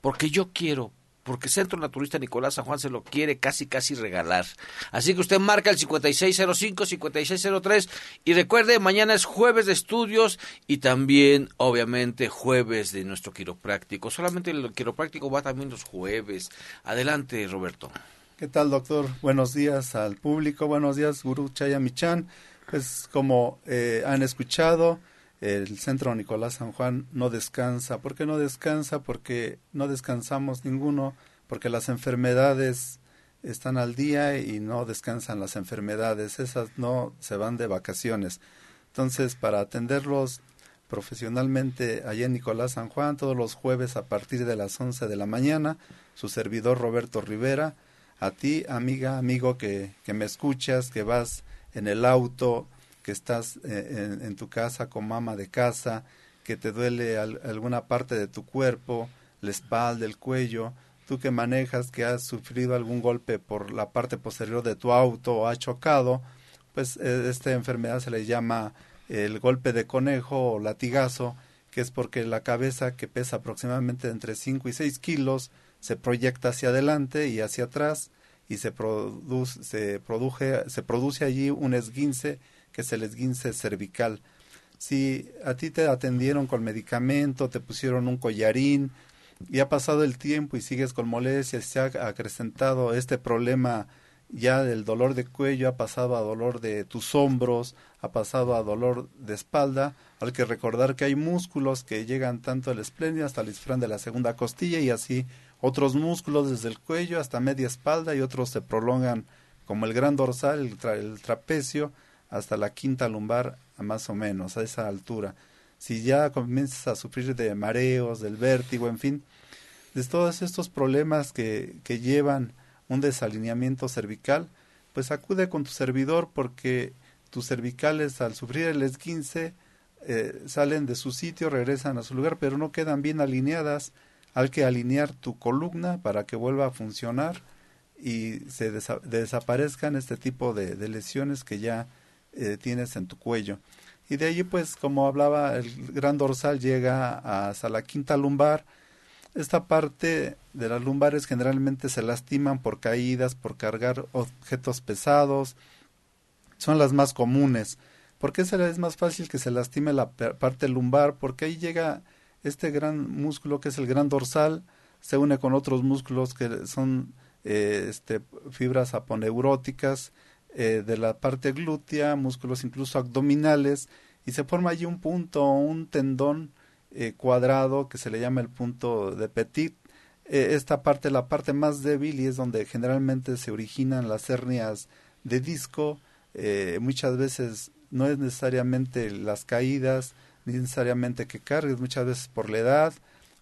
Porque yo quiero, porque Centro Naturista Nicolás San Juan se lo quiere casi casi regalar. Así que usted marca el 5605-5603 y recuerde, mañana es jueves de estudios y también obviamente jueves de nuestro quiropráctico. Solamente el quiropráctico va también los jueves. Adelante, Roberto. ¿Qué tal, doctor? Buenos días al público, buenos días, Guru Chayamichan. Pues como eh, han escuchado, el centro Nicolás San Juan no descansa. ¿Por qué no descansa? Porque no descansamos ninguno, porque las enfermedades están al día y no descansan las enfermedades, esas no se van de vacaciones. Entonces, para atenderlos profesionalmente allá en Nicolás San Juan, todos los jueves a partir de las 11 de la mañana, su servidor Roberto Rivera, a ti, amiga, amigo que, que me escuchas, que vas en el auto, que estás eh, en, tu casa con mamá de casa, que te duele alguna parte de tu cuerpo, la espalda, el cuello, tú que manejas, que has sufrido algún golpe por la parte posterior de tu auto o ha chocado, pues eh, esta enfermedad se le llama el golpe de conejo o latigazo, que es porque la cabeza que pesa aproximadamente entre 5 y 6 kilos se proyecta hacia adelante y hacia atrás y se produce, se produce, se produce allí un esguince que es el esguince cervical. Si a ti te atendieron con medicamento, te pusieron un collarín y ha pasado el tiempo y sigues con molestias, se ha acrecentado este problema ya del dolor de cuello, ha pasado a dolor de tus hombros, ha pasado a dolor de espalda, hay que recordar que hay músculos que llegan tanto al espléndido hasta el isfrán de la segunda costilla y así otros músculos desde el cuello hasta media espalda y otros se prolongan como el gran dorsal, el trapecio, hasta la quinta lumbar más o menos, a esa altura. Si ya comienzas a sufrir de mareos, del vértigo, en fin, de todos estos problemas que, que llevan un desalineamiento cervical, pues acude con tu servidor porque tus cervicales al sufrir el esguince eh, salen de su sitio, regresan a su lugar, pero no quedan bien alineadas. Hay que alinear tu columna para que vuelva a funcionar y se desaparezcan este tipo de, de lesiones que ya eh, tienes en tu cuello. Y de allí, pues, como hablaba, el gran dorsal llega hasta la quinta lumbar. Esta parte de las lumbares generalmente se lastiman por caídas, por cargar objetos pesados. Son las más comunes. ¿Por qué es más fácil que se lastime la parte lumbar? Porque ahí llega este gran músculo que es el gran dorsal, se une con otros músculos que son eh, este, fibras aponeuróticas eh, de la parte glútea, músculos incluso abdominales, y se forma allí un punto, un tendón eh, cuadrado que se le llama el punto de Petit. Eh, esta parte, la parte más débil, y es donde generalmente se originan las hernias de disco. muchas veces no es necesariamente las caídas, ni necesariamente que cargues, muchas veces por la edad,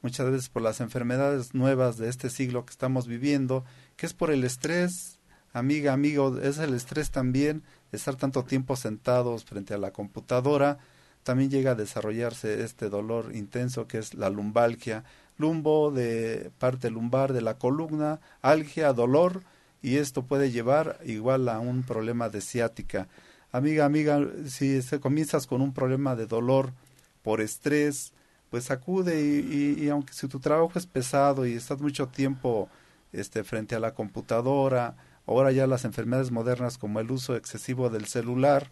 muchas veces por las enfermedades nuevas de este siglo que estamos viviendo, que es por el estrés, amiga, amigo, es el estrés también, estar tanto tiempo sentados frente a la computadora, también llega a desarrollarse este dolor intenso que es la lumbalgia, lumbo de parte lumbar de la columna, algia, dolor, y esto puede llevar igual a un problema de ciática. Amiga, amiga, si comienzas con un problema de dolor por estrés, pues acude y, y, aunque si tu trabajo es pesado y estás mucho tiempo este, frente a la computadora, Ahora ya las enfermedades modernas como el uso excesivo del celular,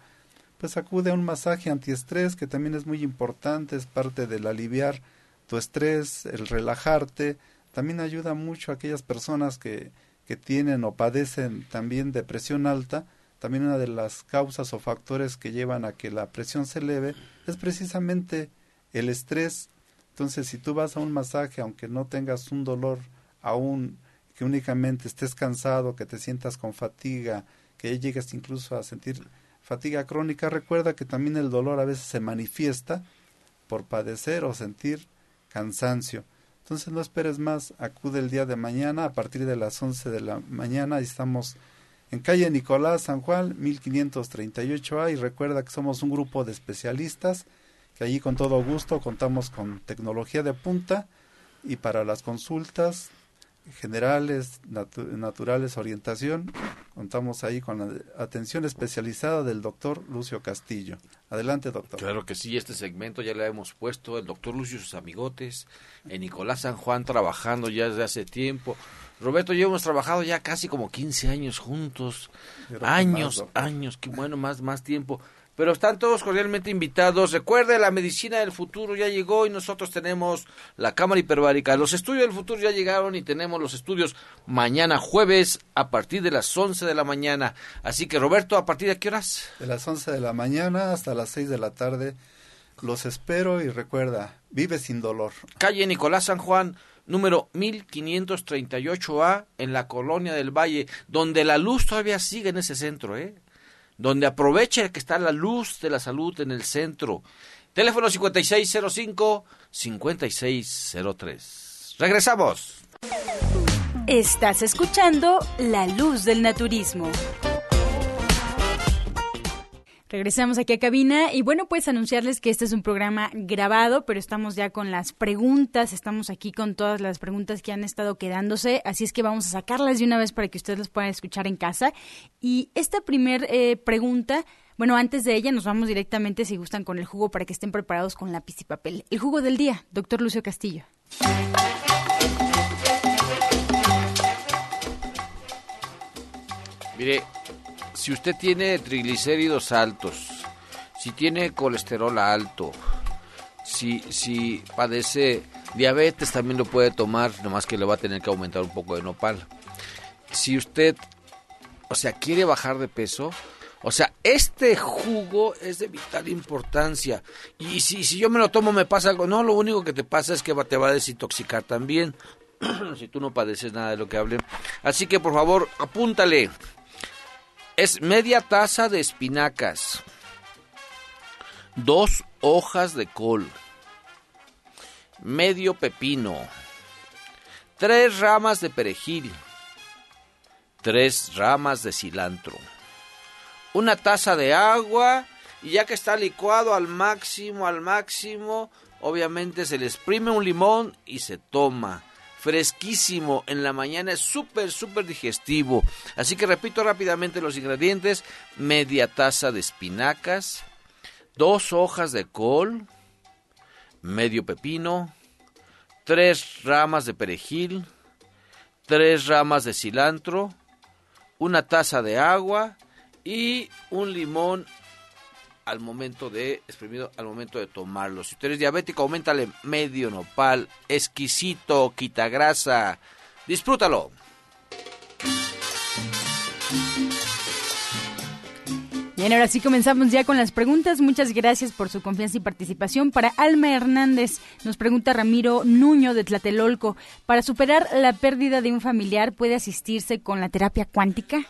pues acude a un masaje antiestrés que también es muy importante, es parte del aliviar tu estrés, el relajarte, también ayuda mucho a aquellas personas que, que tienen o padecen también depresión alta, también una de las causas o factores que llevan a que la presión se eleve es precisamente el estrés. Entonces, si tú vas a un masaje, aunque no tengas un dolor aún, que únicamente estés cansado, que te sientas con fatiga, que llegues incluso a sentir fatiga crónica, recuerda que también el dolor a veces se manifiesta por padecer o sentir cansancio. Entonces no esperes más, acude el día de mañana a partir de las 11 de la mañana. Estamos en calle Nicolás San Juan, 1538A y recuerda que somos un grupo de especialistas que allí con todo gusto contamos con tecnología de punta y para las consultas generales, naturales, orientación, contamos ahí con la atención especializada del doctor Lucio Castillo. Adelante, doctor. Claro que sí, este segmento ya le hemos puesto el doctor Lucio y sus amigotes, en Nicolás San Juan trabajando ya desde hace tiempo. Roberto y yo hemos trabajado ya casi como 15 años juntos, años, años, qué bueno, más, más tiempo pero están todos cordialmente invitados. Recuerde, la medicina del futuro ya llegó y nosotros tenemos la cámara hiperbárica. Los estudios del futuro ya llegaron y tenemos los estudios mañana jueves a partir de las 11 de la mañana. Así que Roberto, ¿a partir de qué horas? De las 11 de la mañana hasta las 6 de la tarde. Los espero y recuerda, vive sin dolor. Calle Nicolás San Juan, número 1538A, en la colonia del Valle, donde la luz todavía sigue en ese centro, ¿eh? Donde aproveche que está la luz de la salud en el centro. Teléfono 5605-5603. Regresamos. Estás escuchando La Luz del Naturismo. Regresamos aquí a cabina y bueno, pues anunciarles que este es un programa grabado, pero estamos ya con las preguntas, estamos aquí con todas las preguntas que han estado quedándose, así es que vamos a sacarlas de una vez para que ustedes las puedan escuchar en casa. Y esta primer eh, pregunta, bueno, antes de ella nos vamos directamente, si gustan, con el jugo para que estén preparados con lápiz y papel. El jugo del día, doctor Lucio Castillo. Mire, si usted tiene triglicéridos altos, si tiene colesterol alto, si, si padece diabetes también lo puede tomar, nomás que le va a tener que aumentar un poco de nopal. Si usted, o sea, quiere bajar de peso, o sea, este jugo es de vital importancia. Y si, si yo me lo tomo, me pasa algo. No, lo único que te pasa es que te va a desintoxicar también. si tú no padeces nada de lo que hable. Así que por favor, apúntale. Es media taza de espinacas, dos hojas de col, medio pepino, tres ramas de perejil, tres ramas de cilantro, una taza de agua. Y ya que está licuado al máximo, al máximo, obviamente se le exprime un limón y se toma fresquísimo en la mañana, es súper, súper digestivo. Así que repito rápidamente los ingredientes, media taza de espinacas, dos hojas de col, medio pepino, tres ramas de perejil, tres ramas de cilantro, una taza de agua y un limón al momento de exprimido al momento de tomarlo. Si usted es diabético, aumentale medio nopal, exquisito, quita grasa. Disfrútalo. Bien, ahora sí comenzamos ya con las preguntas. Muchas gracias por su confianza y participación. Para Alma Hernández, nos pregunta Ramiro Nuño de Tlatelolco, ¿para superar la pérdida de un familiar puede asistirse con la terapia cuántica?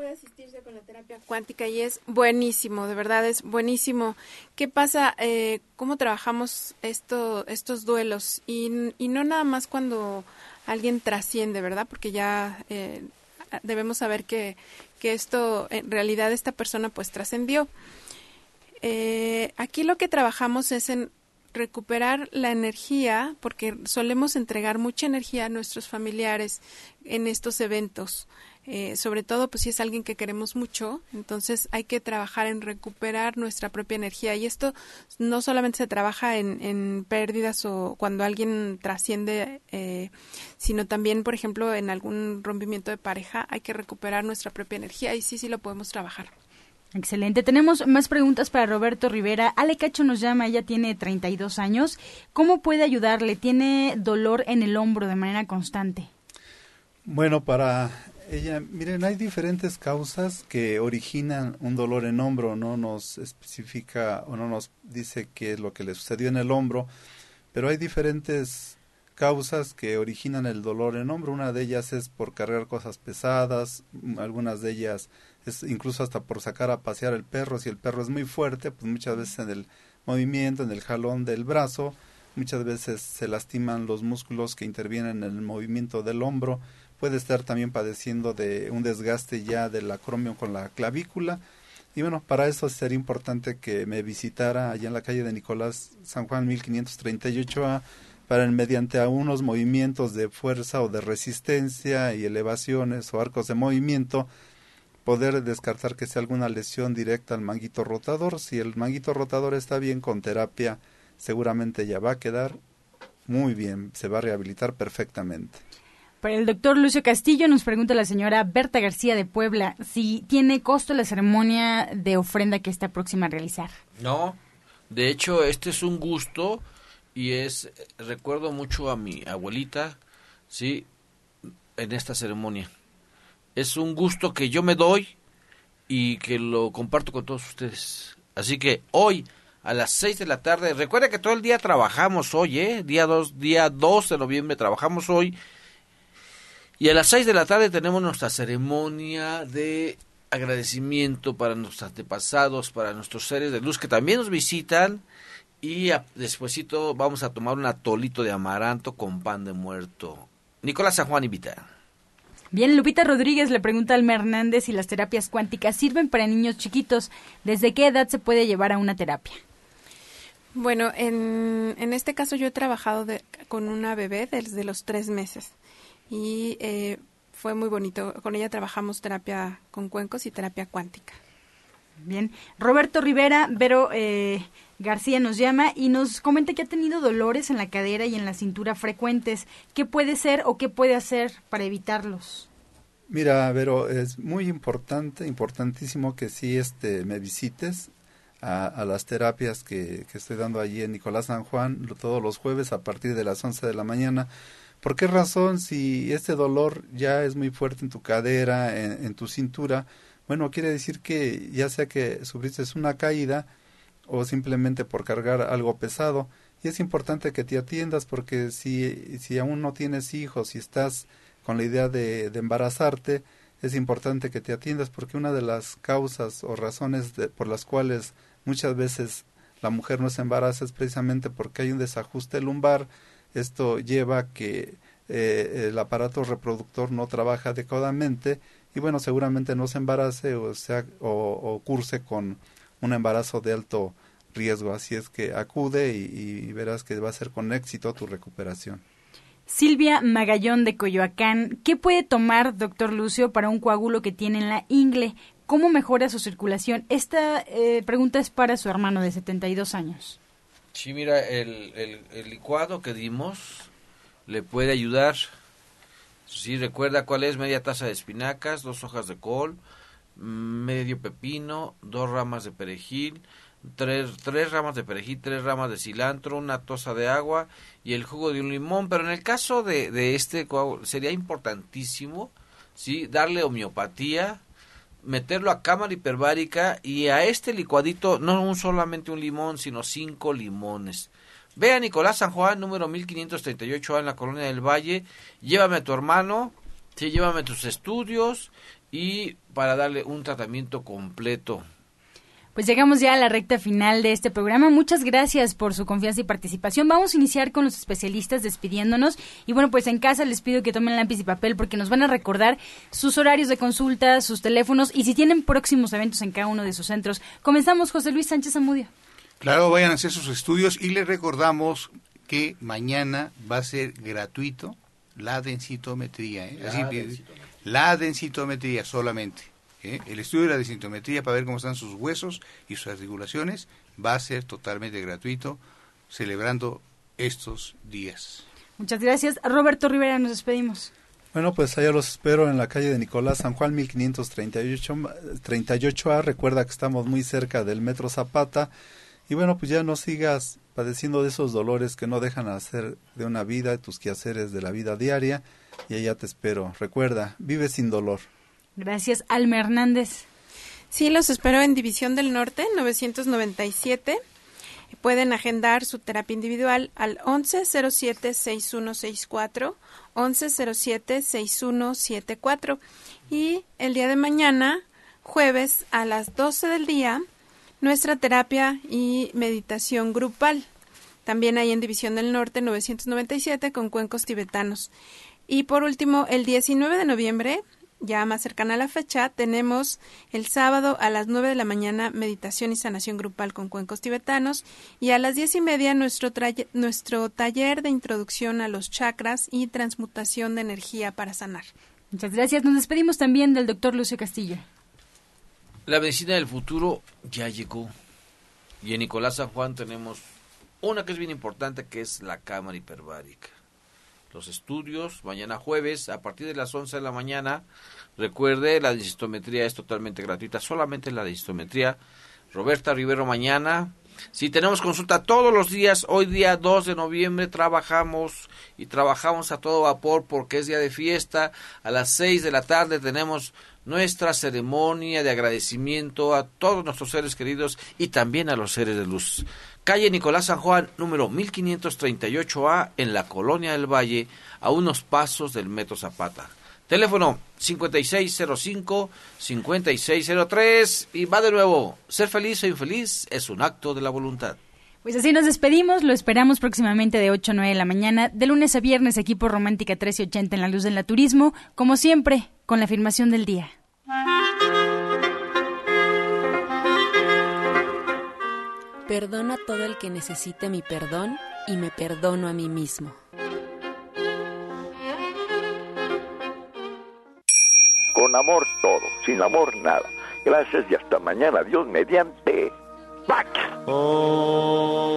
Puede asistirse con la terapia cuántica y es buenísimo, de verdad es buenísimo. ¿Qué pasa? Eh, ¿Cómo trabajamos esto, estos duelos? Y, y, no nada más cuando alguien trasciende, ¿verdad? Porque ya eh, debemos saber que, que, esto, en realidad esta persona pues trascendió. Eh, aquí lo que trabajamos es en recuperar la energía, porque solemos entregar mucha energía a nuestros familiares en estos eventos. Eh, sobre todo pues si es alguien que queremos mucho, entonces hay que trabajar en recuperar nuestra propia energía y esto no solamente se trabaja en, en pérdidas o cuando alguien trasciende, eh, sino también por ejemplo en algún rompimiento de pareja hay que recuperar nuestra propia energía y sí, sí lo podemos trabajar. Excelente. Tenemos más preguntas para Roberto Rivera. Ale Cacho nos llama, ella tiene 32 años. ¿Cómo puede ayudarle? Tiene dolor en el hombro de manera constante. Bueno, para Ella, miren, hay diferentes causas que originan un dolor en hombro, no nos especifica o no nos dice qué es lo que le sucedió en el hombro, pero hay diferentes causas que originan el dolor en hombro. Una de ellas es por cargar cosas pesadas, algunas de ellas es incluso hasta por sacar a pasear el perro. Si el perro es muy fuerte, pues muchas veces en el movimiento, en el jalón del brazo, muchas veces se lastiman los músculos que intervienen en el movimiento del hombro puede estar también padeciendo de un desgaste ya del acromio con la clavícula. Y bueno, para eso sería importante que me visitara allá en la calle de Nicolás San Juan 1538A para mediante unos movimientos de fuerza o de resistencia y elevaciones o arcos de movimiento poder descartar que sea alguna lesión directa al manguito rotador. Si el manguito rotador está bien con terapia, seguramente ya va a quedar muy bien, se va a rehabilitar perfectamente. Para el doctor Lucio Castillo nos pregunta la señora Berta García de Puebla si tiene costo la ceremonia de ofrenda que está próxima a realizar. No, de hecho este es un gusto y es, recuerdo mucho a mi abuelita, sí, en esta ceremonia. Es un gusto que yo me doy y que lo comparto con todos ustedes. Así que hoy a las 6 de la tarde, recuerda que todo el día trabajamos hoy, ¿eh? Día 2, día 2 de noviembre trabajamos hoy y a las 6 de la tarde tenemos nuestra ceremonia de agradecimiento para nuestros antepasados, para nuestros seres de luz que también nos visitan. Y despuesito vamos a tomar un atolito de amaranto con pan de muerto. Nicolás San Juan invita. Bien, Lupita Rodríguez le pregunta al Hernández si las terapias cuánticas sirven para niños chiquitos. ¿Desde qué edad se puede llevar a una terapia? Bueno, en, en este caso yo he trabajado con una bebé desde los tres meses y eh, fue muy bonito. Con ella trabajamos terapia con cuencos y terapia cuántica. Bien, Roberto Rivera, Vero eh, García nos llama y nos comenta que ha tenido dolores en la cadera y en la cintura frecuentes. ¿Qué puede ser o qué puede hacer para evitarlos? Mira, Vero, es muy importante, importantísimo que sí este, me visites a, las terapias que, que, estoy dando allí en Nicolás San Juan todos los jueves a partir de las 11 de la mañana ¿Por qué razón si este dolor ya es muy fuerte en tu cadera, en, tu cintura? Bueno, quiere decir que ya sea que sufriste una caída o simplemente por cargar algo pesado. Y es importante que te atiendas porque si, si aún no tienes hijos y estás con la idea de, embarazarte, es importante que te atiendas porque una de las causas o razones por las cuales muchas veces la mujer no se embaraza es precisamente porque hay un desajuste lumbar esto lleva a que eh, el aparato reproductor no trabaja adecuadamente y bueno, seguramente no se embarace o, sea, o, curse con un embarazo de alto riesgo. Así es que acude y, verás que va a ser con éxito tu recuperación. Silvia Magallón de Coyoacán, ¿qué puede tomar, doctor Lucio, para un coágulo que tiene en la ingle? ¿Cómo mejora su circulación? Esta eh, pregunta es para su hermano de 72 años. Sí, mira, el, el, licuado que dimos le puede ayudar. Sí, recuerda cuál es media taza de espinacas, dos hojas de col, medio pepino, dos ramas de perejil, tres, tres ramas de perejil, tres ramas de cilantro, una taza de agua y el jugo de un limón. Pero en el caso de, de este sería importantísimo, sí, darle homeopatía, meterlo a cámara hiperbárica y a este licuadito no un solamente un limón, sino cinco limones. Ve a Nicolás San Juan, número 1538 en la Colonia del Valle, llévame a tu hermano, sí, llévame a tus estudios y para darle un tratamiento completo. Pues llegamos ya a la recta final de este programa. Muchas gracias por su confianza y participación. Vamos a iniciar con los especialistas despidiéndonos. Y bueno, pues en casa les pido que tomen lápiz y papel porque nos van a recordar sus horarios de consulta, sus teléfonos y si tienen próximos eventos en cada uno de sus centros. Comenzamos, José Luis Sánchez Amudio. Claro, vayan a hacer sus estudios y les recordamos que mañana va a ser gratuito la densitometría. ¿eh? la densitometría solamente. ¿Eh? el estudio de la desintometría para ver cómo están sus huesos y sus articulaciones va a ser totalmente gratuito, celebrando estos días. Muchas gracias. Roberto Rivera, nos despedimos. Bueno, pues allá los espero en la calle de Nicolás San Juan 1538 a Recuerda que estamos muy cerca del Metro Zapata. Y bueno, pues ya no sigas padeciendo de esos dolores que no dejan hacer de una vida, de tus quehaceres de la vida diaria, y allá te espero. Recuerda, vive sin dolor. Gracias, Alma Hernández. Sí, los espero en División del Norte, 997. Pueden agendar su terapia individual al 1107-6164, 1107-6174. Y el día de mañana, jueves a las 12 del día, nuestra terapia y meditación grupal. También hay en División del Norte 997 con cuencos tibetanos. Y por último, el 19 de noviembre, ya más cercana a la fecha, tenemos el sábado a las 9 de la mañana meditación y sanación grupal con cuencos tibetanos y a las diez y media nuestro, nuestro taller de introducción a los chakras y transmutación de energía para sanar. Muchas gracias. Nos despedimos también del doctor Lucio Castillo. La medicina del futuro ya llegó. Y en Nicolás San Juan tenemos una que es bien importante, que es la cámara hiperbárica. Los estudios, mañana jueves, a partir de las 11 de la mañana. Recuerde, la densitometría es totalmente gratuita, solamente la densitometría. Roberta Rivero mañana, si tenemos consulta todos los días, hoy día 2 de noviembre trabajamos y trabajamos a todo vapor porque es día de fiesta. A las 6 de la tarde tenemos nuestra ceremonia de agradecimiento a todos nuestros seres queridos y también a los seres de luz. Calle Nicolás San Juan, número 1538A, en la Colonia del Valle, a unos pasos del Metro Zapata. Teléfono 5605-5603 y va de nuevo. Ser feliz o infeliz es un acto de la voluntad. Pues así nos despedimos, lo esperamos próximamente de 8 a 9 de la mañana, de lunes a viernes, equipo Romántica 1380 en la luz del naturismo, como siempre, con la afirmación del día. Perdona a todo el que necesite mi perdón y me perdono a mí mismo. Con amor todo, sin amor nada. Gracias y hasta mañana. Dios mediante. Pax. Oh.